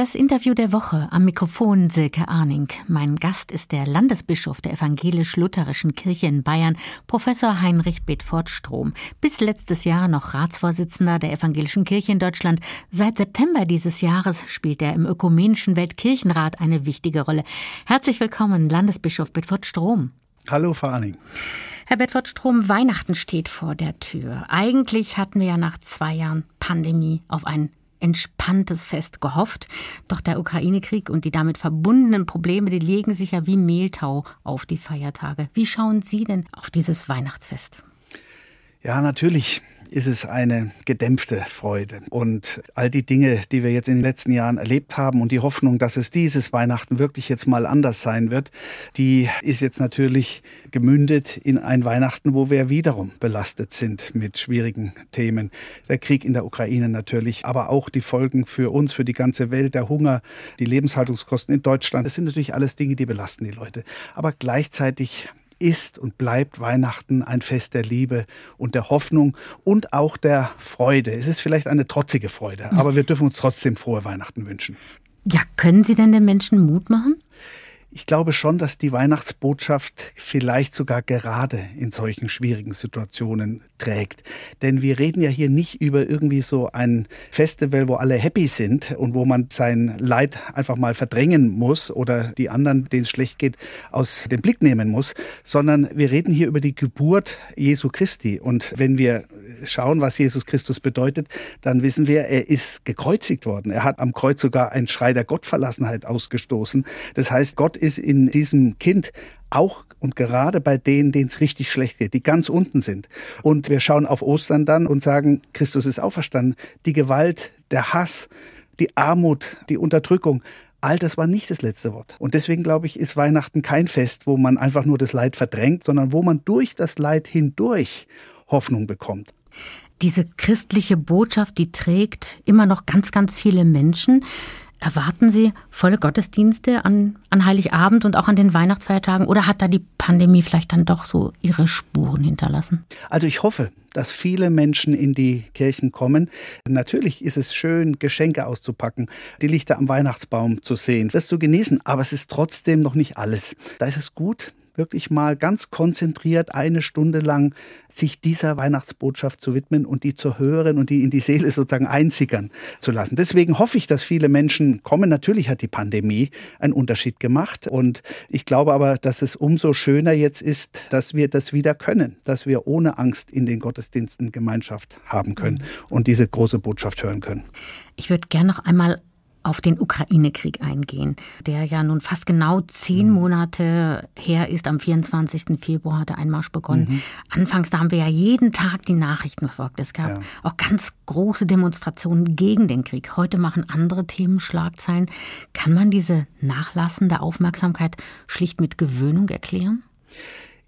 Das Interview der Woche am Mikrofon Silke Arning. Mein Gast ist der Landesbischof der evangelisch-lutherischen Kirche in Bayern, Professor Heinrich Bedford-Strom. Bis letztes Jahr noch Ratsvorsitzender der evangelischen Kirche in Deutschland. Seit September dieses Jahres spielt er im Ökumenischen Weltkirchenrat eine wichtige Rolle. Herzlich willkommen, Landesbischof Bedford-Strom. Hallo, Frau Arning. Herr Bedford-Strom, Weihnachten steht vor der Tür. Eigentlich hatten wir ja nach zwei Jahren Pandemie auf ein entspanntes Fest gehofft. Doch der Ukraine-Krieg und die damit verbundenen Probleme, die legen sich ja wie Mehltau auf die Feiertage. Wie schauen Sie denn auf dieses Weihnachtsfest? Ja, natürlich ist es eine gedämpfte Freude. Und all die Dinge, die wir jetzt in den letzten Jahren erlebt haben und die Hoffnung, dass es dieses Weihnachten wirklich jetzt mal anders sein wird, die ist jetzt natürlich gemündet in ein Weihnachten, wo wir wiederum belastet sind mit schwierigen Themen. Der Krieg in der Ukraine natürlich, aber auch die Folgen für uns, für die ganze Welt, der Hunger, die Lebenshaltungskosten in Deutschland. Das sind natürlich alles Dinge, die belasten die Leute. Aber gleichzeitig ist und bleibt Weihnachten ein Fest der Liebe und der Hoffnung und auch der Freude. Es ist vielleicht eine trotzige Freude, aber wir dürfen uns trotzdem frohe Weihnachten wünschen. Ja, können Sie denn den Menschen Mut machen? Ich glaube schon, dass die Weihnachtsbotschaft vielleicht sogar gerade in solchen schwierigen Situationen trägt. Denn wir reden ja hier nicht über irgendwie so ein Festival, wo alle happy sind und wo man sein Leid einfach mal verdrängen muss oder die anderen, denen es schlecht geht, aus dem Blick nehmen muss, sondern wir reden hier über die Geburt Jesu Christi. Und wenn wir schauen, was Jesus Christus bedeutet, dann wissen wir, er ist gekreuzigt worden. Er hat am Kreuz sogar einen Schrei der Gottverlassenheit ausgestoßen. Das heißt, Gott ist in diesem Kind auch und gerade bei denen, denen es richtig schlecht geht, die ganz unten sind. Und wir schauen auf Ostern dann und sagen, Christus ist auferstanden. Die Gewalt, der Hass, die Armut, die Unterdrückung, all das war nicht das letzte Wort. Und deswegen glaube ich, ist Weihnachten kein Fest, wo man einfach nur das Leid verdrängt, sondern wo man durch das Leid hindurch Hoffnung bekommt. Diese christliche Botschaft, die trägt immer noch ganz, ganz viele Menschen. Erwarten Sie volle Gottesdienste an, an Heiligabend und auch an den Weihnachtsfeiertagen oder hat da die Pandemie vielleicht dann doch so ihre Spuren hinterlassen? Also ich hoffe, dass viele Menschen in die Kirchen kommen. Natürlich ist es schön, Geschenke auszupacken, die Lichter am Weihnachtsbaum zu sehen, das zu genießen, aber es ist trotzdem noch nicht alles. Da ist es gut, wirklich mal ganz konzentriert eine Stunde lang sich dieser Weihnachtsbotschaft zu widmen und die zu hören und die in die Seele sozusagen einsickern zu lassen. Deswegen hoffe ich, dass viele Menschen kommen. Natürlich hat die Pandemie einen Unterschied gemacht und ich glaube aber, dass es umso schöner jetzt ist, dass wir das wieder können, dass wir ohne Angst in den Gottesdiensten Gemeinschaft haben können mhm. und diese große Botschaft hören können. Ich würde gerne noch einmal auf den Ukraine-Krieg eingehen, der ja nun fast genau zehn mhm. Monate her ist. Am 24. Februar hat der Einmarsch begonnen. Mhm. Anfangs, da haben wir ja jeden Tag die Nachrichten verfolgt. Es gab ja. auch ganz große Demonstrationen gegen den Krieg. Heute machen andere Themen Schlagzeilen. Kann man diese nachlassende Aufmerksamkeit schlicht mit Gewöhnung erklären?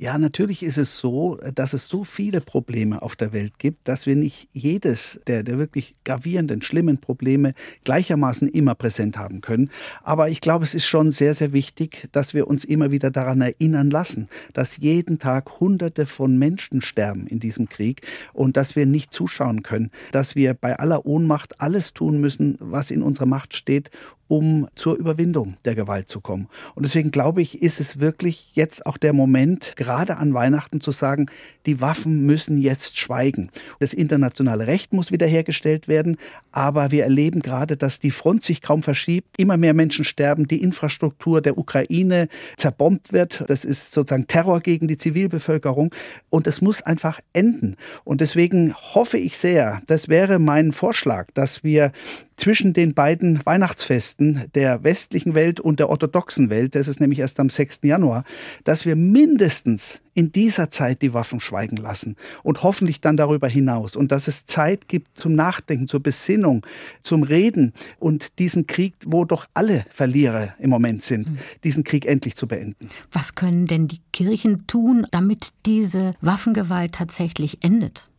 Ja, natürlich ist es so, dass es so viele Probleme auf der Welt gibt, dass wir nicht jedes der, der wirklich gravierenden, schlimmen Probleme gleichermaßen immer präsent haben können. Aber ich glaube, es ist schon sehr, sehr wichtig, dass wir uns immer wieder daran erinnern lassen, dass jeden Tag Hunderte von Menschen sterben in diesem Krieg und dass wir nicht zuschauen können, dass wir bei aller Ohnmacht alles tun müssen, was in unserer Macht steht, um zur Überwindung der Gewalt zu kommen. Und deswegen glaube ich, ist es wirklich jetzt auch der Moment, gerade an Weihnachten zu sagen, die Waffen müssen jetzt schweigen. Das internationale Recht muss wiederhergestellt werden, aber wir erleben gerade, dass die Front sich kaum verschiebt, immer mehr Menschen sterben, die Infrastruktur der Ukraine zerbombt wird. Das ist sozusagen Terror gegen die Zivilbevölkerung und es muss einfach enden. Und deswegen hoffe ich sehr, das wäre mein Vorschlag, dass wir zwischen den beiden Weihnachtsfesten der westlichen Welt und der orthodoxen Welt, das ist nämlich erst am 6. Januar, dass wir mindestens in dieser Zeit die Waffen schweigen lassen und hoffentlich dann darüber hinaus und dass es Zeit gibt zum Nachdenken, zur Besinnung, zum Reden und diesen Krieg, wo doch alle Verlierer im Moment sind, mhm. diesen Krieg endlich zu beenden. Was können denn die Kirchen tun, damit diese Waffengewalt tatsächlich endet?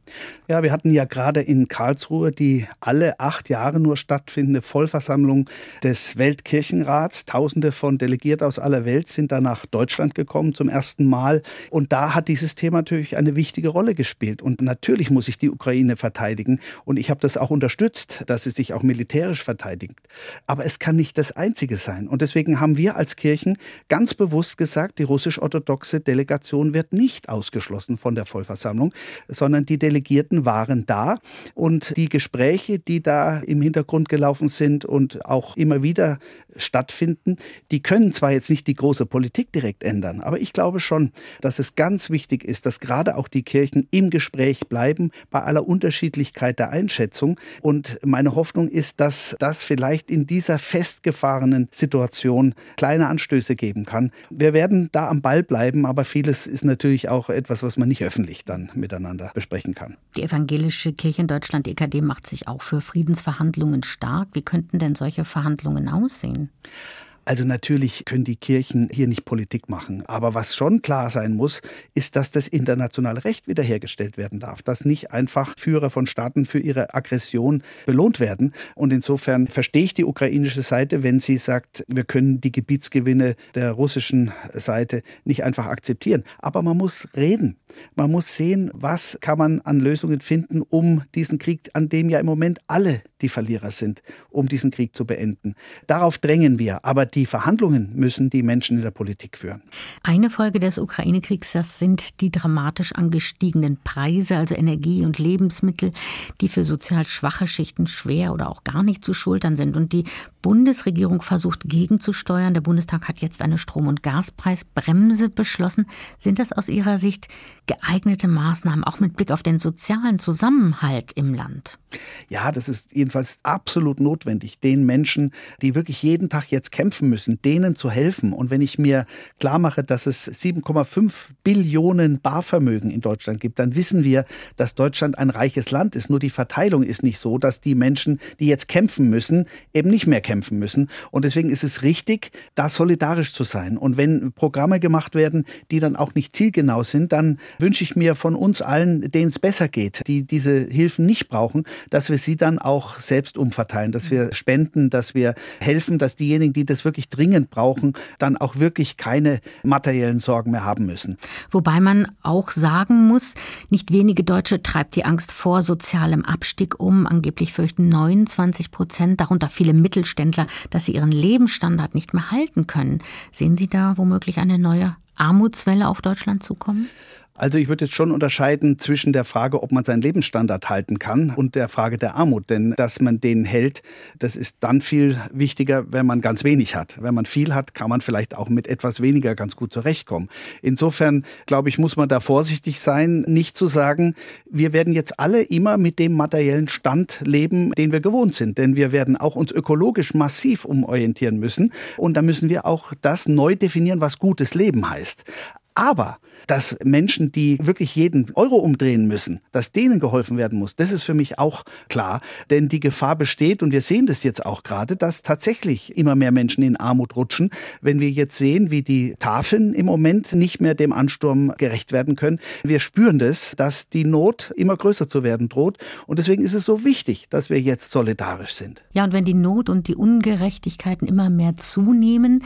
Ja, wir hatten ja gerade in Karlsruhe die alle acht Jahre nur stattfindende Vollversammlung des Weltkirchenrats. Tausende von Delegierten aus aller Welt sind da nach Deutschland gekommen zum ersten Mal. Und da hat dieses Thema natürlich eine wichtige Rolle gespielt. Und natürlich muss sich die Ukraine verteidigen. Und ich habe das auch unterstützt, dass sie sich auch militärisch verteidigt. Aber es kann nicht das Einzige sein. Und deswegen haben wir als Kirchen ganz bewusst gesagt, die russisch-orthodoxe Delegation wird nicht ausgeschlossen von der Vollversammlung, sondern die Delegation Delegierten waren da und die Gespräche, die da im Hintergrund gelaufen sind und auch immer wieder stattfinden, die können zwar jetzt nicht die große Politik direkt ändern, aber ich glaube schon, dass es ganz wichtig ist, dass gerade auch die Kirchen im Gespräch bleiben bei aller Unterschiedlichkeit der Einschätzung. Und meine Hoffnung ist, dass das vielleicht in dieser festgefahrenen Situation kleine Anstöße geben kann. Wir werden da am Ball bleiben, aber vieles ist natürlich auch etwas, was man nicht öffentlich dann miteinander besprechen kann. Die evangelische Kirche in Deutschland, EKD, macht sich auch für Friedensverhandlungen stark. Wie könnten denn solche Verhandlungen aussehen? Also natürlich können die Kirchen hier nicht Politik machen. Aber was schon klar sein muss, ist, dass das internationale Recht wiederhergestellt werden darf. Dass nicht einfach Führer von Staaten für ihre Aggression belohnt werden. Und insofern verstehe ich die ukrainische Seite, wenn sie sagt, wir können die Gebietsgewinne der russischen Seite nicht einfach akzeptieren. Aber man muss reden. Man muss sehen, was kann man an Lösungen finden, um diesen Krieg, an dem ja im Moment alle die Verlierer sind, um diesen Krieg zu beenden. Darauf drängen wir. Aber die Verhandlungen müssen die Menschen in der Politik führen. Eine Folge des Ukraine-Kriegs, das sind die dramatisch angestiegenen Preise, also Energie und Lebensmittel, die für sozial schwache Schichten schwer oder auch gar nicht zu schultern sind. Und die Bundesregierung versucht gegenzusteuern. Der Bundestag hat jetzt eine Strom- und Gaspreisbremse beschlossen. Sind das aus Ihrer Sicht geeignete Maßnahmen, auch mit Blick auf den sozialen Zusammenhalt im Land? Ja, das ist jedenfalls absolut notwendig, den Menschen, die wirklich jeden Tag jetzt kämpfen müssen, denen zu helfen. Und wenn ich mir klar mache, dass es 7,5 Billionen Barvermögen in Deutschland gibt, dann wissen wir, dass Deutschland ein reiches Land ist. Nur die Verteilung ist nicht so, dass die Menschen, die jetzt kämpfen müssen, eben nicht mehr kämpfen müssen. Und deswegen ist es richtig, da solidarisch zu sein. Und wenn Programme gemacht werden, die dann auch nicht zielgenau sind, dann wünsche ich mir von uns allen, denen es besser geht, die diese Hilfen nicht brauchen, dass wir sie dann auch selbst umverteilen, dass wir spenden, dass wir helfen, dass diejenigen, die das wirklich dringend brauchen, dann auch wirklich keine materiellen Sorgen mehr haben müssen. Wobei man auch sagen muss, nicht wenige Deutsche treibt die Angst vor sozialem Abstieg um. Angeblich fürchten 29 Prozent, darunter viele Mittelständler, dass sie ihren Lebensstandard nicht mehr halten können. Sehen Sie da womöglich eine neue Armutswelle auf Deutschland zukommen? Also ich würde jetzt schon unterscheiden zwischen der Frage, ob man seinen Lebensstandard halten kann und der Frage der Armut. Denn dass man den hält, das ist dann viel wichtiger, wenn man ganz wenig hat. Wenn man viel hat, kann man vielleicht auch mit etwas weniger ganz gut zurechtkommen. Insofern, glaube ich, muss man da vorsichtig sein, nicht zu sagen, wir werden jetzt alle immer mit dem materiellen Stand leben, den wir gewohnt sind. Denn wir werden auch uns ökologisch massiv umorientieren müssen. Und da müssen wir auch das neu definieren, was gutes Leben heißt. Aber dass Menschen, die wirklich jeden Euro umdrehen müssen, dass denen geholfen werden muss, das ist für mich auch klar. Denn die Gefahr besteht, und wir sehen das jetzt auch gerade, dass tatsächlich immer mehr Menschen in Armut rutschen. Wenn wir jetzt sehen, wie die Tafeln im Moment nicht mehr dem Ansturm gerecht werden können, wir spüren das, dass die Not immer größer zu werden droht. Und deswegen ist es so wichtig, dass wir jetzt solidarisch sind. Ja, und wenn die Not und die Ungerechtigkeiten immer mehr zunehmen,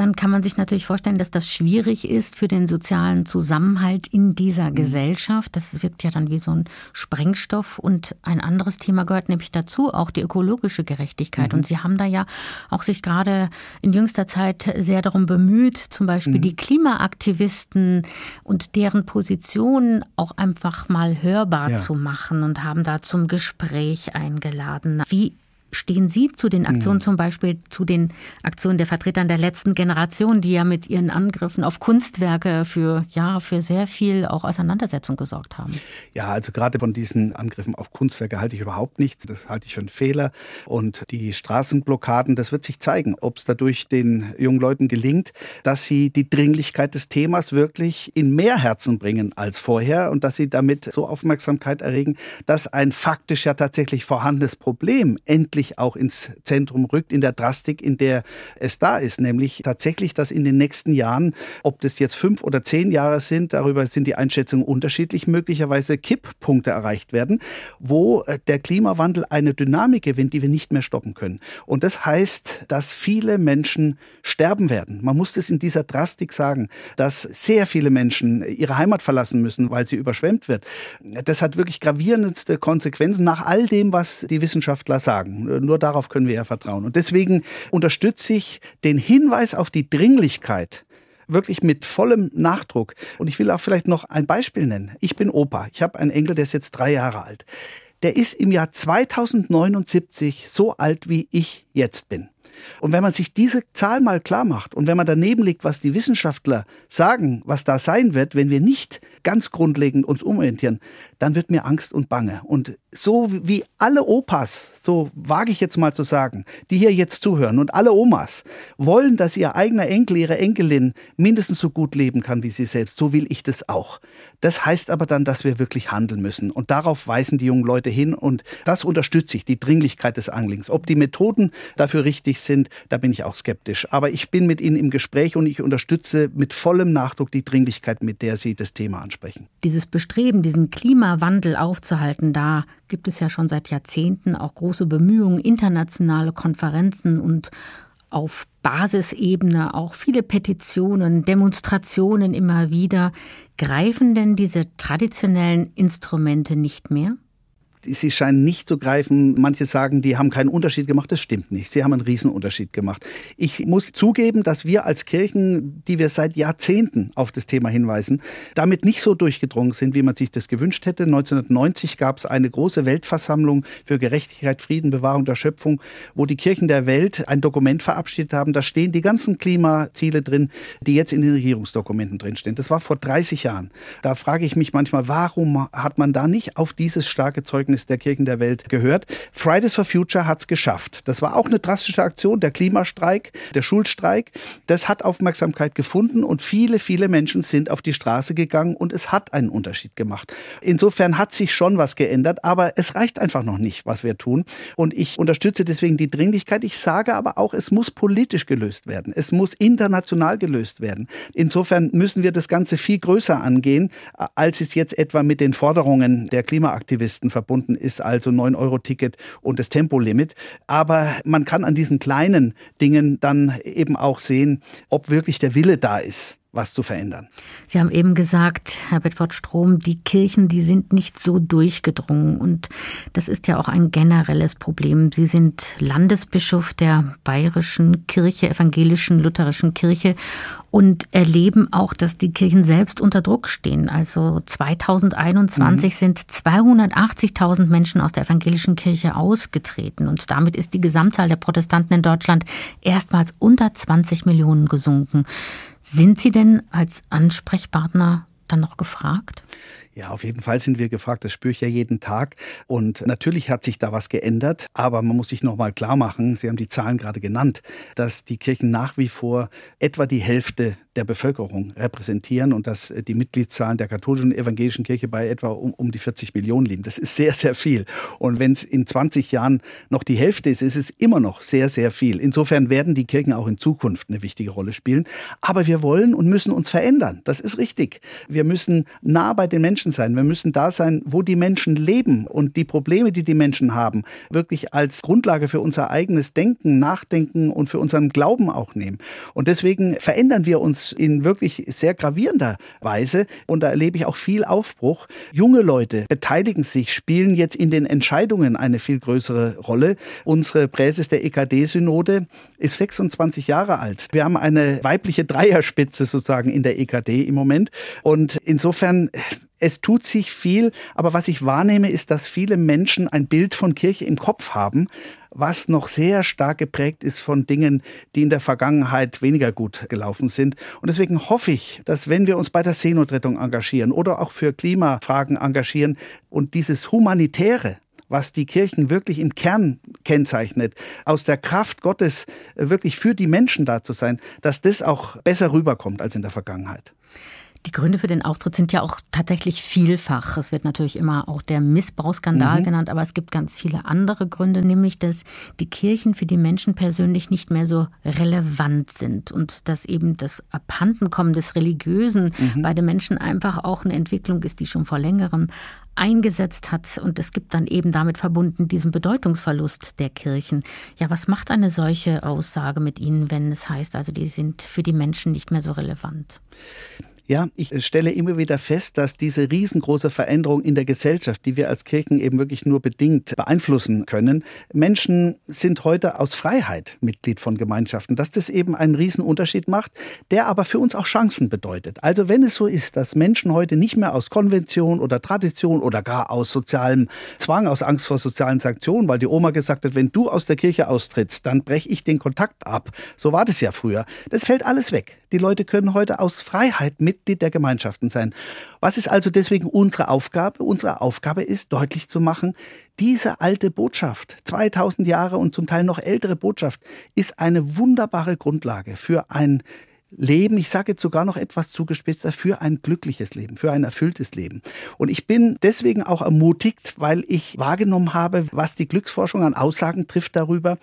dann kann man sich natürlich vorstellen, dass das schwierig ist für den sozialen Zusammenhalt in dieser mhm. Gesellschaft. Das wirkt ja dann wie so ein Sprengstoff. Und ein anderes Thema gehört nämlich dazu, auch die ökologische Gerechtigkeit. Mhm. Und Sie haben da ja auch sich gerade in jüngster Zeit sehr darum bemüht, zum Beispiel mhm. die Klimaaktivisten und deren Position auch einfach mal hörbar ja. zu machen und haben da zum Gespräch eingeladen. Wie stehen Sie zu den Aktionen, mhm. zum Beispiel zu den Aktionen der Vertretern der letzten Generation, die ja mit ihren Angriffen auf Kunstwerke für, ja, für sehr viel auch Auseinandersetzung gesorgt haben? Ja, also gerade von diesen Angriffen auf Kunstwerke halte ich überhaupt nichts. Das halte ich für einen Fehler. Und die Straßenblockaden, das wird sich zeigen, ob es dadurch den jungen Leuten gelingt, dass sie die Dringlichkeit des Themas wirklich in mehr Herzen bringen als vorher und dass sie damit so Aufmerksamkeit erregen, dass ein faktisch ja tatsächlich vorhandenes Problem endlich wirklich auch ins Zentrum rückt, in der Drastik, in der es da ist. Nämlich tatsächlich, dass in den nächsten Jahren, ob das jetzt fünf oder zehn Jahre sind, darüber sind die Einschätzungen unterschiedlich, möglicherweise Kipppunkte erreicht werden, wo äh, der Klimawandel eine Dynamik gewinnt, die wir nicht mehr stoppen können. Und das heißt, dass viele Menschen sterben werden. Man muss das in dieser Drastik sagen, dass sehr viele Menschen ihre Heimat verlassen müssen, weil sie überschwemmt wird. Das hat wirklich gravierendste Konsequenzen nach all dem, was die Wissenschaftler sagen. Nur darauf können wir ja vertrauen. Und deswegen unterstütze ich den Hinweis auf die Dringlichkeit wirklich mit vollem Nachdruck. Und ich will auch vielleicht noch ein Beispiel nennen. Ich bin Opa. Ich habe einen Enkel, der ist jetzt drei Jahre alt. Der ist im Jahr 2079 so alt, wie ich jetzt bin. Und wenn man sich diese Zahl mal klar macht und wenn man daneben liegt, was die Wissenschaftler sagen, was da sein wird, wenn wir nicht ganz grundlegend uns umorientieren, dann wird mir Angst und Bange. Und so wie alle Opas, so wage ich jetzt mal zu sagen, die hier jetzt zuhören und alle Omas wollen, dass ihr eigener Enkel, ihre Enkelin mindestens so gut leben kann wie sie selbst, so will ich das auch. Das heißt aber dann, dass wir wirklich handeln müssen. Und darauf weisen die jungen Leute hin. Und das unterstütze ich, die Dringlichkeit des Anglings. Ob die Methoden dafür richtig sind, da bin ich auch skeptisch. Aber ich bin mit ihnen im Gespräch und ich unterstütze mit vollem Nachdruck die Dringlichkeit, mit der sie das Thema ansprechen. Dieses Bestreben, diesen Klimawandel aufzuhalten, da gibt es ja schon seit Jahrzehnten auch große Bemühungen, internationale Konferenzen und auf Basisebene auch viele Petitionen, Demonstrationen immer wieder. Greifen denn diese traditionellen Instrumente nicht mehr? Sie scheinen nicht zu greifen. Manche sagen, die haben keinen Unterschied gemacht. Das stimmt nicht. Sie haben einen Riesenunterschied gemacht. Ich muss zugeben, dass wir als Kirchen, die wir seit Jahrzehnten auf das Thema hinweisen, damit nicht so durchgedrungen sind, wie man sich das gewünscht hätte. 1990 gab es eine große Weltversammlung für Gerechtigkeit, Frieden, Bewahrung der Schöpfung, wo die Kirchen der Welt ein Dokument verabschiedet haben. Da stehen die ganzen Klimaziele drin, die jetzt in den Regierungsdokumenten drinstehen. Das war vor 30 Jahren. Da frage ich mich manchmal, warum hat man da nicht auf dieses starke Zeugnis Zeugnis der Kirchen der Welt gehört. Fridays for Future hat es geschafft. Das war auch eine drastische Aktion, der Klimastreik, der Schulstreik. Das hat Aufmerksamkeit gefunden und viele, viele Menschen sind auf die Straße gegangen und es hat einen Unterschied gemacht. Insofern hat sich schon was geändert, aber es reicht einfach noch nicht, was wir tun. Und ich unterstütze deswegen die Dringlichkeit. Ich sage aber auch, es muss politisch gelöst werden. Es muss international gelöst werden. Insofern müssen wir das Ganze viel größer angehen, als es jetzt etwa mit den Forderungen der Klimaaktivisten verbunden verbunden ist, also 9-Euro-Ticket und das Tempolimit. Aber man kann an diesen kleinen Dingen dann eben auch sehen, ob wirklich der Wille da ist was zu verändern. Sie haben eben gesagt, Herr Bedford Strom, die Kirchen, die sind nicht so durchgedrungen. Und das ist ja auch ein generelles Problem. Sie sind Landesbischof der bayerischen Kirche, evangelischen lutherischen Kirche und erleben auch, dass die Kirchen selbst unter Druck stehen. Also 2021 mhm. sind 280.000 Menschen aus der evangelischen Kirche ausgetreten. Und damit ist die Gesamtzahl der Protestanten in Deutschland erstmals unter 20 Millionen gesunken. Sind Sie denn als Ansprechpartner dann noch gefragt? Ja, auf jeden Fall sind wir gefragt. Das spüre ich ja jeden Tag. Und natürlich hat sich da was geändert. Aber man muss sich noch mal klar machen, Sie haben die Zahlen gerade genannt, dass die Kirchen nach wie vor etwa die Hälfte der Bevölkerung repräsentieren und dass die Mitgliedszahlen der katholischen und evangelischen Kirche bei etwa um, um die 40 Millionen liegen. Das ist sehr, sehr viel. Und wenn es in 20 Jahren noch die Hälfte ist, ist es immer noch sehr, sehr viel. Insofern werden die Kirchen auch in Zukunft eine wichtige Rolle spielen. Aber wir wollen und müssen uns verändern. Das ist richtig. Wir müssen nah bei den Menschen Menschen sein. Wir müssen da sein, wo die Menschen leben und die Probleme, die die Menschen haben, wirklich als Grundlage für unser eigenes Denken, Nachdenken und für unseren Glauben auch nehmen. Und deswegen verändern wir uns in wirklich sehr gravierender Weise. Und da erlebe ich auch viel Aufbruch. Junge Leute beteiligen sich, spielen jetzt in den Entscheidungen eine viel größere Rolle. Unsere Präses der EKD-Synode ist 26 Jahre alt. Wir haben eine weibliche Dreierspitze sozusagen in der EKD im Moment. Und insofern es tut sich viel, aber was ich wahrnehme, ist, dass viele Menschen ein Bild von Kirche im Kopf haben, was noch sehr stark geprägt ist von Dingen, die in der Vergangenheit weniger gut gelaufen sind. Und deswegen hoffe ich, dass wenn wir uns bei der Seenotrettung engagieren oder auch für Klimafragen engagieren und dieses Humanitäre, was die Kirchen wirklich im Kern kennzeichnet, aus der Kraft Gottes wirklich für die Menschen da zu sein, dass das auch besser rüberkommt als in der Vergangenheit. Die Gründe für den Austritt sind ja auch tatsächlich vielfach. Es wird natürlich immer auch der Missbrauchsskandal mhm. genannt, aber es gibt ganz viele andere Gründe, nämlich dass die Kirchen für die Menschen persönlich nicht mehr so relevant sind und dass eben das Abhandenkommen des Religiösen mhm. bei den Menschen einfach auch eine Entwicklung ist, die schon vor längerem eingesetzt hat. Und es gibt dann eben damit verbunden diesen Bedeutungsverlust der Kirchen. Ja, was macht eine solche Aussage mit Ihnen, wenn es heißt, also die sind für die Menschen nicht mehr so relevant? Ja, ich stelle immer wieder fest, dass diese riesengroße Veränderung in der Gesellschaft, die wir als Kirchen eben wirklich nur bedingt beeinflussen können, Menschen sind heute aus Freiheit Mitglied von Gemeinschaften, dass das eben einen Riesenunterschied macht, der aber für uns auch Chancen bedeutet. Also wenn es so ist, dass Menschen heute nicht mehr aus Konvention oder Tradition oder gar aus sozialem Zwang, aus Angst vor sozialen Sanktionen, weil die Oma gesagt hat, wenn du aus der Kirche austrittst, dann breche ich den Kontakt ab. So war das ja früher. Das fällt alles weg. Die Leute können heute aus Freiheit Mitglied der Gemeinschaften sein. Was ist also deswegen unsere Aufgabe? Unsere Aufgabe ist, deutlich zu machen, diese alte Botschaft, 2000 Jahre und zum Teil noch ältere Botschaft, ist eine wunderbare Grundlage für ein Leben, ich sage jetzt sogar noch etwas zugespitzter, für ein glückliches Leben, für ein erfülltes Leben. Und ich bin deswegen auch ermutigt, weil ich wahrgenommen habe, was die Glücksforschung an Aussagen trifft darüber,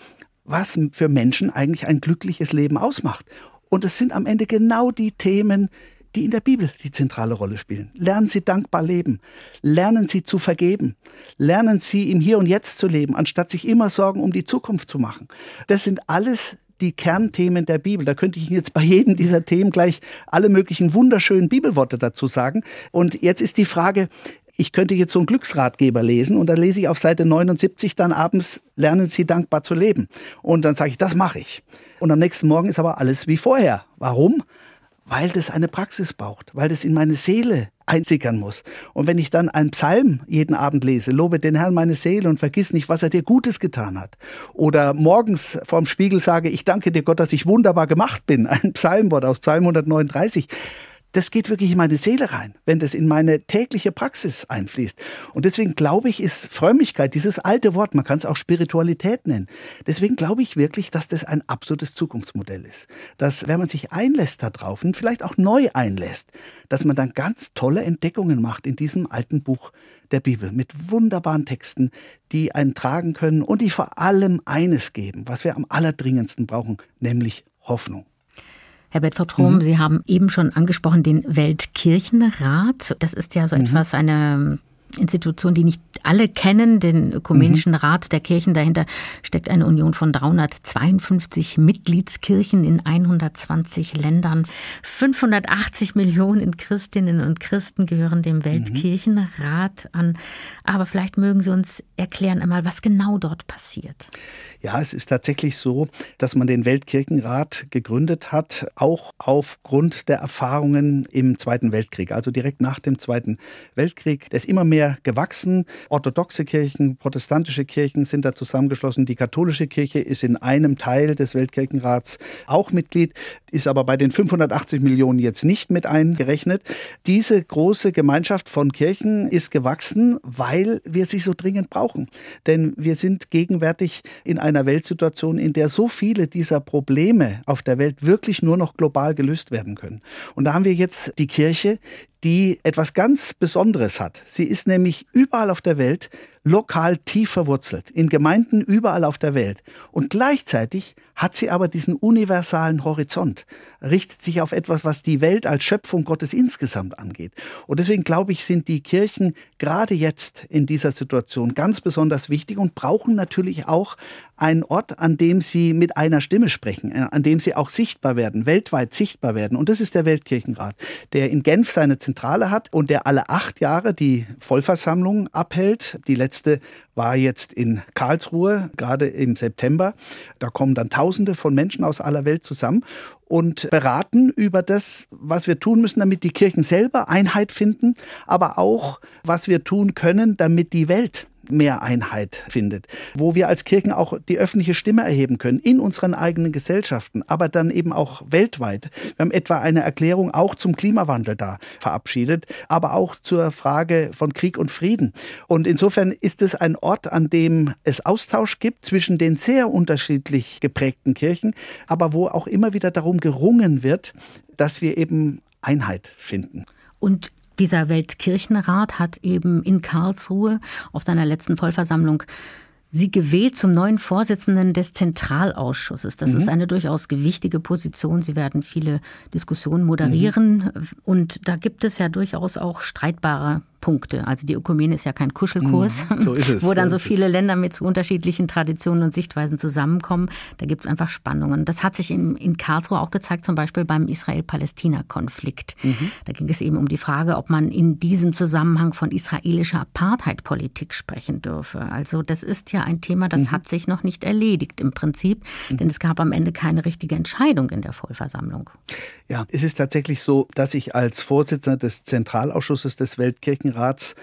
was für Menschen eigentlich ein glückliches Leben ausmacht. Und es sind am Ende genau die Themen, die in der Bibel die zentrale Rolle spielen. Lernen Sie dankbar leben. Lernen Sie zu vergeben. Lernen Sie im Hier und Jetzt zu leben, anstatt sich immer Sorgen um die Zukunft zu machen. Das sind alles die Kernthemen der Bibel. Da könnte ich Ihnen jetzt bei jedem dieser Themen gleich alle möglichen wunderschönen Bibelworte dazu sagen. Und jetzt ist die Frage, ich könnte jetzt so einen Glücksratgeber lesen und dann lese ich auf Seite 79 dann abends, lernen Sie dankbar zu leben. Und dann sage ich, das mache ich. Und am nächsten Morgen ist aber alles wie vorher. Warum? Weil das eine Praxis braucht, weil das in meine Seele einsickern muss. Und wenn ich dann einen Psalm jeden Abend lese, lobe den Herrn meine Seele und vergiss nicht, was er dir Gutes getan hat. Oder morgens vorm Spiegel sage, ich danke dir Gott, dass ich wunderbar gemacht bin. Ein Psalmwort aus Psalm 139 das geht wirklich in meine Seele rein, wenn das in meine tägliche Praxis einfließt. Und deswegen glaube ich, ist Frömmigkeit, dieses alte Wort, man kann es auch Spiritualität nennen. Deswegen glaube ich wirklich, dass das ein absolutes Zukunftsmodell ist. Dass, wenn man sich einlässt darauf und vielleicht auch neu einlässt, dass man dann ganz tolle Entdeckungen macht in diesem alten Buch der Bibel mit wunderbaren Texten, die einen tragen können und die vor allem eines geben, was wir am allerdringendsten brauchen, nämlich Hoffnung. Herr Bedford-Rom, mhm. Sie haben eben schon angesprochen den Weltkirchenrat. Das ist ja so mhm. etwas, eine Institution, die nicht alle kennen, den Ökumenischen mhm. Rat der Kirchen. Dahinter steckt eine Union von 352 Mitgliedskirchen in 120 Ländern. 580 Millionen Christinnen und Christen gehören dem Weltkirchenrat an. Aber vielleicht mögen Sie uns erklären einmal, was genau dort passiert. Ja, es ist tatsächlich so, dass man den Weltkirchenrat gegründet hat, auch aufgrund der Erfahrungen im Zweiten Weltkrieg, also direkt nach dem Zweiten Weltkrieg. Ist immer mehr gewachsen. Orthodoxe Kirchen, protestantische Kirchen sind da zusammengeschlossen. Die katholische Kirche ist in einem Teil des Weltkirchenrats auch Mitglied, ist aber bei den 580 Millionen jetzt nicht mit eingerechnet. Diese große Gemeinschaft von Kirchen ist gewachsen, weil wir sie so dringend brauchen. Denn wir sind gegenwärtig in einer Weltsituation, in der so viele dieser Probleme auf der Welt wirklich nur noch global gelöst werden können. Und da haben wir jetzt die Kirche, die etwas ganz Besonderes hat. Sie ist nämlich überall auf der Welt lokal tief verwurzelt, in Gemeinden überall auf der Welt. Und gleichzeitig hat sie aber diesen universalen Horizont, richtet sich auf etwas, was die Welt als Schöpfung Gottes insgesamt angeht. Und deswegen glaube ich, sind die Kirchen gerade jetzt in dieser Situation ganz besonders wichtig und brauchen natürlich auch einen Ort, an dem sie mit einer Stimme sprechen, äh, an dem sie auch sichtbar werden, weltweit sichtbar werden. Und das ist der Weltkirchenrat, der in Genf seine Zentrale hat und der alle acht Jahre die Vollversammlung abhält. Die letzte war jetzt in Karlsruhe, gerade im September. Da kommen dann Tausende von Menschen aus aller Welt zusammen und beraten über das, was wir tun müssen, damit die Kirchen selber Einheit finden, aber auch, was wir tun können, damit die Welt mehr Einheit findet, wo wir als Kirchen auch die öffentliche Stimme erheben können in unseren eigenen Gesellschaften, aber dann eben auch weltweit. Wir haben etwa eine Erklärung auch zum Klimawandel da verabschiedet, aber auch zur Frage von Krieg und Frieden. Und insofern ist es ein Ort, an dem es Austausch gibt zwischen den sehr unterschiedlich geprägten Kirchen, aber wo auch immer wieder darum gerungen wird, dass wir eben Einheit finden. Und dieser Weltkirchenrat hat eben in Karlsruhe auf seiner letzten Vollversammlung Sie gewählt zum neuen Vorsitzenden des Zentralausschusses. Das mhm. ist eine durchaus gewichtige Position. Sie werden viele Diskussionen moderieren. Mhm. Und da gibt es ja durchaus auch streitbare Punkte. Also die Ökumene ist ja kein Kuschelkurs, mm, so wo dann so, so viele Länder mit so unterschiedlichen Traditionen und Sichtweisen zusammenkommen. Da gibt es einfach Spannungen. Das hat sich in, in Karlsruhe auch gezeigt, zum Beispiel beim Israel-Palästina-Konflikt. Mhm. Da ging es eben um die Frage, ob man in diesem Zusammenhang von israelischer Apartheid-Politik sprechen dürfe. Also das ist ja ein Thema, das mhm. hat sich noch nicht erledigt im Prinzip, mhm. denn es gab am Ende keine richtige Entscheidung in der Vollversammlung. Ja, es ist tatsächlich so, dass ich als Vorsitzender des Zentralausschusses des Weltkirchen Kirchenrats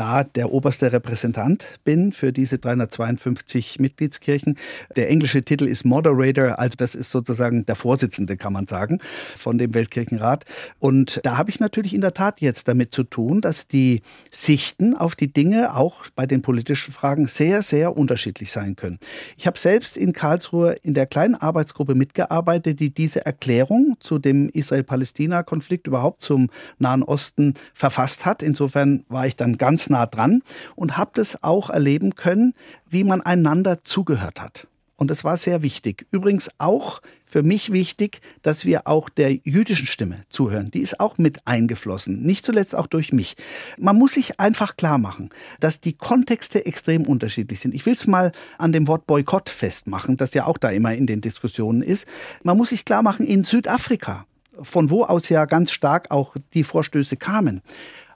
da der oberste Repräsentant bin für diese 352 Mitgliedskirchen. Der englische Titel ist Moderator, also das ist sozusagen der Vorsitzende, kann man sagen, von dem Weltkirchenrat. Und da habe ich natürlich in der Tat jetzt damit zu tun, dass die Sichten auf die Dinge auch bei den politischen Fragen sehr, sehr unterschiedlich sein können. Ich habe selbst in Karlsruhe in der kleinen Arbeitsgruppe mitgearbeitet, die diese Erklärung zu dem Israel-Palästina-Konflikt überhaupt zum Nahen Osten verfasst hat. Insofern war ich dann ganz nah dran und habe das auch erleben können, wie man einander zugehört hat. Und das war sehr wichtig. Übrigens auch für mich wichtig, dass wir auch der jüdischen Stimme zuhören. Die ist auch mit eingeflossen, nicht zuletzt auch durch mich. Man muss sich einfach klar machen, dass die Kontexte extrem unterschiedlich sind. Ich will es mal an dem Wort Boykott festmachen, das ja auch da immer in den Diskussionen ist. Man muss sich klar machen, in Südafrika, von wo aus ja ganz stark auch die Vorstöße kamen,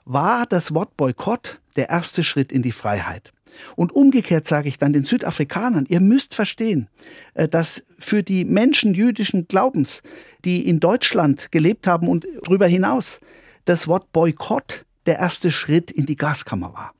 war das Wort Boykott der erste Schritt in die Freiheit. Und umgekehrt sage ich dann den Südafrikanern, ihr müsst verstehen, äh, dass für die Menschen jüdischen Glaubens, die in Deutschland gelebt haben und darüber hinaus, das Wort Boykott der erste Schritt in die Gaskammer war.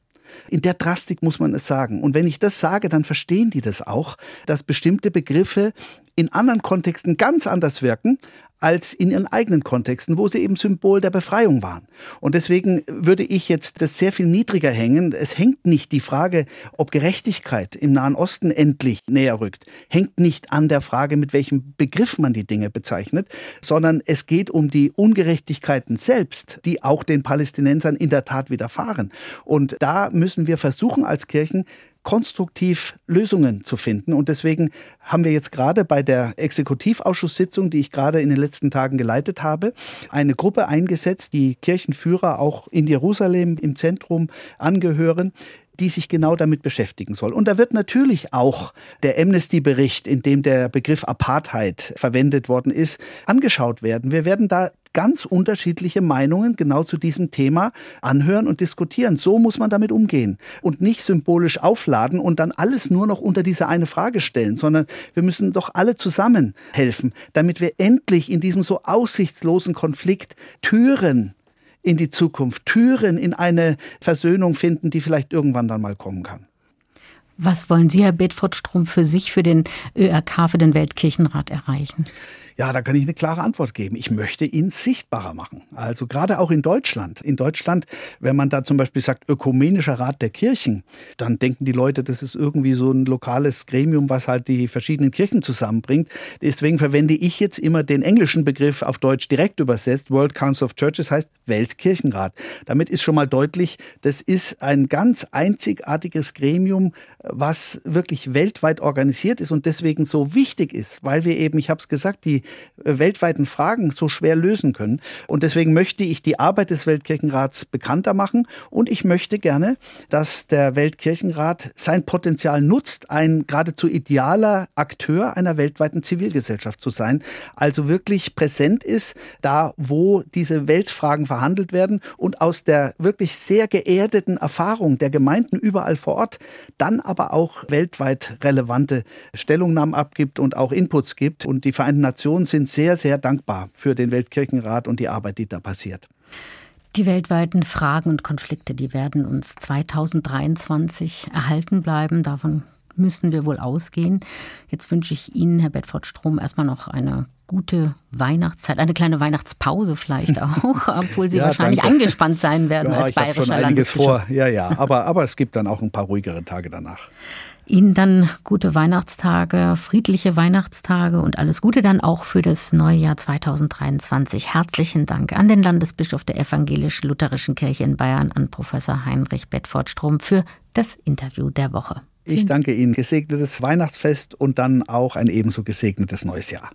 In der Drastik muss man es sagen. Und wenn ich das sage, dann verstehen die das auch, dass bestimmte Begriffe in anderen Kontexten ganz anders wirken, als in ihren eigenen Kontexten, wo sie eben Symbol der Befreiung waren. Und deswegen würde ich jetzt das sehr viel niedriger hängen. Es hängt nicht die Frage, ob Gerechtigkeit im Nahen Osten endlich näher rückt, hängt nicht an der Frage, mit welchem Begriff man die Dinge bezeichnet, sondern es geht um die Ungerechtigkeiten selbst, die auch den Palästinensern in der Tat widerfahren. Und da müssen wir versuchen als Kirchen, konstruktiv Lösungen zu finden. Und deswegen haben wir jetzt gerade bei der Exekutivausschusssitzung, die ich gerade in den letzten Tagen geleitet habe, eine Gruppe eingesetzt, die Kirchenführer auch in Jerusalem im Zentrum angehören, die sich genau damit beschäftigen soll. Und da wird natürlich auch der Amnesty-Bericht, in dem der Begriff Apartheid verwendet worden ist, angeschaut werden. Wir werden da ganz unterschiedliche Meinungen genau zu diesem Thema anhören und diskutieren. So muss man damit umgehen und nicht symbolisch aufladen und dann alles nur noch unter diese eine Frage stellen, sondern wir müssen doch alle zusammen helfen, damit wir endlich in diesem so aussichtslosen Konflikt Türen in die Zukunft, Türen in eine Versöhnung finden, die vielleicht irgendwann dann mal kommen kann. Was wollen Sie, Herr Bedford-Strom, für sich, für den ÖRK, für den Weltkirchenrat erreichen? Ja, da kann ich eine klare Antwort geben. Ich möchte ihn sichtbarer machen. Also gerade auch in Deutschland. In Deutschland, wenn man da zum Beispiel sagt, ökumenischer Rat der Kirchen, dann denken die Leute, das ist irgendwie so ein lokales Gremium, was halt die verschiedenen Kirchen zusammenbringt. Deswegen verwende ich jetzt immer den englischen Begriff auf Deutsch direkt übersetzt. World Council of Churches heißt Weltkirchenrat. Damit ist schon mal deutlich, das ist ein ganz einzigartiges Gremium, was wirklich weltweit organisiert ist und deswegen so wichtig ist, weil wir eben, ich habe es gesagt, die weltweiten Fragen so schwer lösen können. Und deswegen möchte ich die Arbeit des Weltkirchenrats bekannter machen und ich möchte gerne, dass der Weltkirchenrat sein Potenzial nutzt, ein geradezu idealer Akteur einer weltweiten Zivilgesellschaft zu sein, also wirklich präsent ist, da wo diese Weltfragen verhandelt werden und aus der wirklich sehr geerdeten Erfahrung der Gemeinden überall vor Ort dann aber aber auch weltweit relevante Stellungnahmen abgibt und auch Inputs gibt. Und die Vereinten Nationen sind sehr, sehr dankbar für den Weltkirchenrat und die Arbeit, die da passiert. Die weltweiten Fragen und Konflikte, die werden uns 2023 erhalten bleiben. Davon müssen wir wohl ausgehen. Jetzt wünsche ich Ihnen, Herr Bedford Strom, erstmal noch eine gute Weihnachtszeit, eine kleine Weihnachtspause vielleicht auch, obwohl Sie ja, wahrscheinlich danke. angespannt sein werden ja, als bayerischer ich schon einiges vor. Ja, ja, aber, aber es gibt dann auch ein paar ruhigere Tage danach. Ihnen dann gute Weihnachtstage, friedliche Weihnachtstage und alles Gute dann auch für das neue Jahr 2023. Herzlichen Dank an den Landesbischof der Evangelisch-Lutherischen Kirche in Bayern, an Professor Heinrich Bedford-Strom für das Interview der Woche. Ich danke Ihnen. Gesegnetes Weihnachtsfest und dann auch ein ebenso gesegnetes neues Jahr.